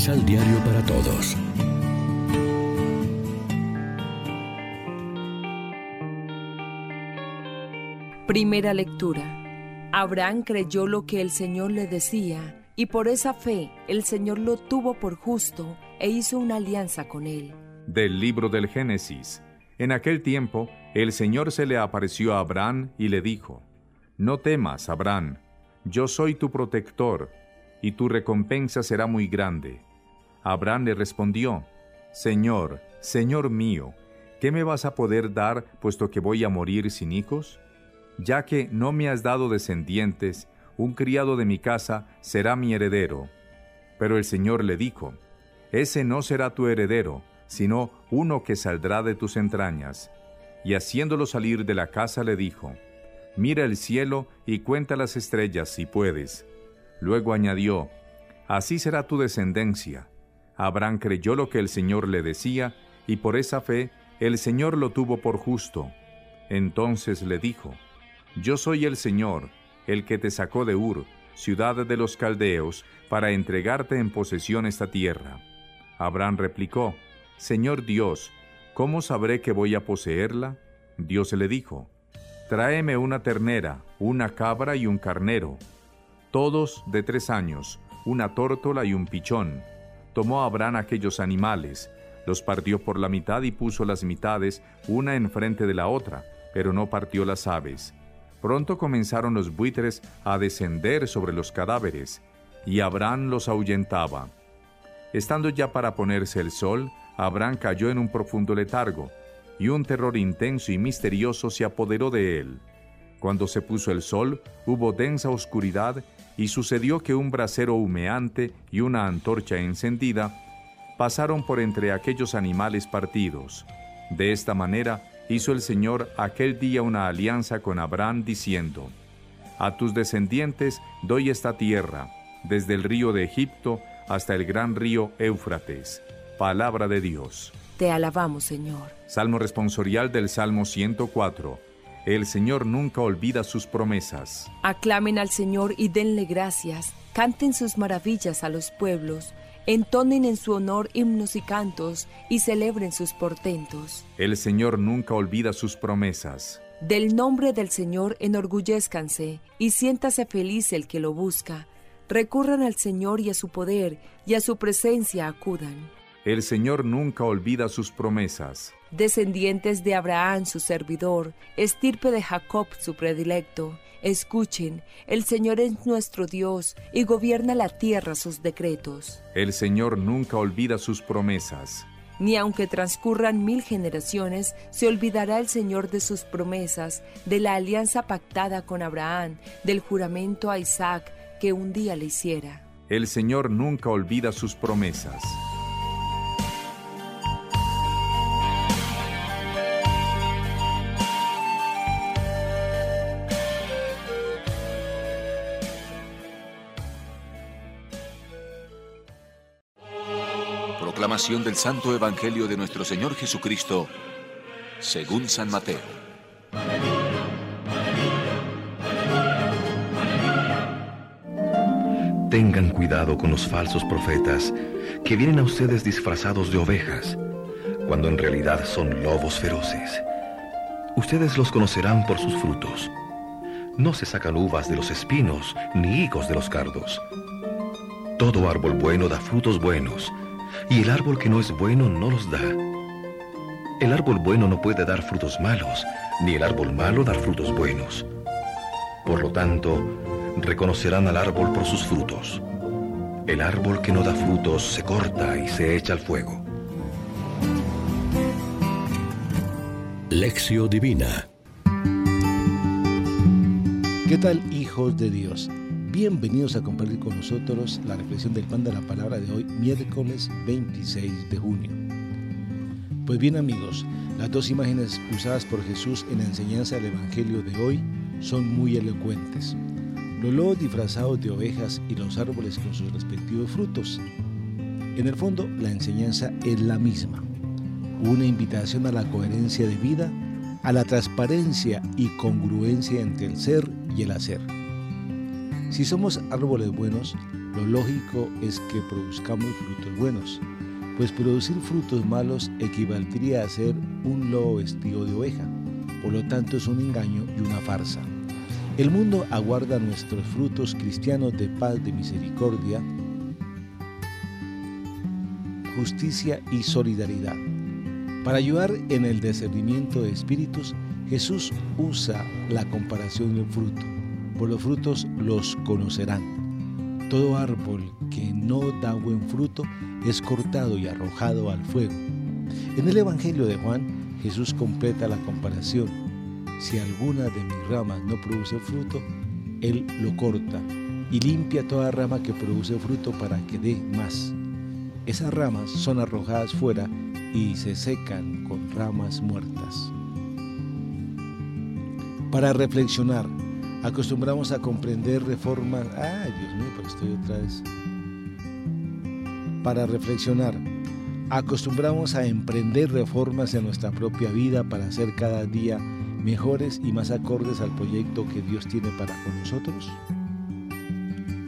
Misal Diario para Todos. Primera lectura. Abraham creyó lo que el Señor le decía, y por esa fe el Señor lo tuvo por justo e hizo una alianza con él. Del libro del Génesis. En aquel tiempo, el Señor se le apareció a Abraham y le dijo, No temas, Abraham, yo soy tu protector, y tu recompensa será muy grande. Abraham le respondió, Señor, Señor mío, ¿qué me vas a poder dar puesto que voy a morir sin hijos? ya que no me has dado descendientes, un criado de mi casa será mi heredero. Pero el Señor le dijo, Ese no será tu heredero, sino uno que saldrá de tus entrañas. Y haciéndolo salir de la casa le dijo, Mira el cielo y cuenta las estrellas si puedes. Luego añadió, Así será tu descendencia. Abraham creyó lo que el Señor le decía, y por esa fe el Señor lo tuvo por justo. Entonces le dijo, yo soy el Señor, el que te sacó de Ur, ciudad de los caldeos, para entregarte en posesión esta tierra. Abraham replicó, Señor Dios, ¿cómo sabré que voy a poseerla? Dios le dijo, Tráeme una ternera, una cabra y un carnero, todos de tres años, una tórtola y un pichón. Tomó Abraham aquellos animales, los partió por la mitad y puso las mitades una enfrente de la otra, pero no partió las aves. Pronto comenzaron los buitres a descender sobre los cadáveres, y Abraham los ahuyentaba. Estando ya para ponerse el sol, Abraham cayó en un profundo letargo, y un terror intenso y misterioso se apoderó de él. Cuando se puso el sol, hubo densa oscuridad, y sucedió que un brasero humeante y una antorcha encendida pasaron por entre aquellos animales partidos. De esta manera, hizo el Señor aquel día una alianza con Abraham diciendo, A tus descendientes doy esta tierra, desde el río de Egipto hasta el gran río Éufrates. Palabra de Dios. Te alabamos, Señor. Salmo responsorial del Salmo 104. El Señor nunca olvida sus promesas. Aclamen al Señor y denle gracias. Canten sus maravillas a los pueblos entonen en su honor himnos y cantos y celebren sus portentos. El Señor nunca olvida sus promesas. Del nombre del Señor enorgullezcanse y siéntase feliz el que lo busca. Recurran al Señor y a su poder y a su presencia acudan. El Señor nunca olvida sus promesas. Descendientes de Abraham su servidor, estirpe de Jacob su predilecto, Escuchen, el Señor es nuestro Dios y gobierna la tierra sus decretos. El Señor nunca olvida sus promesas. Ni aunque transcurran mil generaciones, se olvidará el Señor de sus promesas, de la alianza pactada con Abraham, del juramento a Isaac que un día le hiciera. El Señor nunca olvida sus promesas. Proclamación del Santo Evangelio de nuestro Señor Jesucristo, según San Mateo. Tengan cuidado con los falsos profetas que vienen a ustedes disfrazados de ovejas, cuando en realidad son lobos feroces. Ustedes los conocerán por sus frutos. No se sacan uvas de los espinos, ni higos de los cardos. Todo árbol bueno da frutos buenos y el árbol que no es bueno no los da. El árbol bueno no puede dar frutos malos, ni el árbol malo dar frutos buenos. Por lo tanto, reconocerán al árbol por sus frutos. El árbol que no da frutos se corta y se echa al fuego. Lección Divina ¿Qué tal hijos de Dios? Bienvenidos a compartir con nosotros la reflexión del pan de la palabra de hoy, miércoles 26 de junio. Pues bien amigos, las dos imágenes usadas por Jesús en la enseñanza del Evangelio de hoy son muy elocuentes. Los lobos disfrazados de ovejas y los árboles con sus respectivos frutos. En el fondo, la enseñanza es la misma. Una invitación a la coherencia de vida, a la transparencia y congruencia entre el ser y el hacer. Si somos árboles buenos, lo lógico es que produzcamos frutos buenos, pues producir frutos malos equivaldría a ser un lobo vestido de oveja. Por lo tanto es un engaño y una farsa. El mundo aguarda nuestros frutos cristianos de paz, de misericordia, justicia y solidaridad. Para ayudar en el discernimiento de espíritus, Jesús usa la comparación de un fruto. Por los frutos los conocerán. Todo árbol que no da buen fruto es cortado y arrojado al fuego. En el Evangelio de Juan, Jesús completa la comparación. Si alguna de mis ramas no produce fruto, Él lo corta y limpia toda rama que produce fruto para que dé más. Esas ramas son arrojadas fuera y se secan con ramas muertas. Para reflexionar, acostumbramos a comprender reformas. Ay, Dios mío, pero estoy otra vez. Para reflexionar, acostumbramos a emprender reformas en nuestra propia vida para ser cada día mejores y más acordes al proyecto que Dios tiene para con nosotros.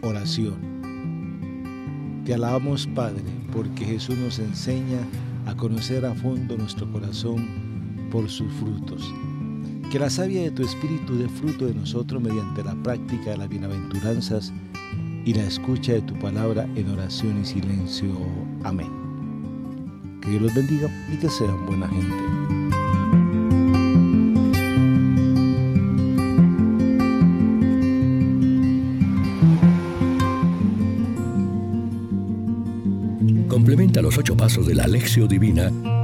Oración. Te alabamos, Padre, porque Jesús nos enseña a conocer a fondo nuestro corazón por sus frutos. Que la savia de tu espíritu dé fruto de nosotros mediante la práctica de las bienaventuranzas y la escucha de tu palabra en oración y silencio. Amén. Que Dios los bendiga y que sean buena gente. Complementa los ocho pasos de la Alexio Divina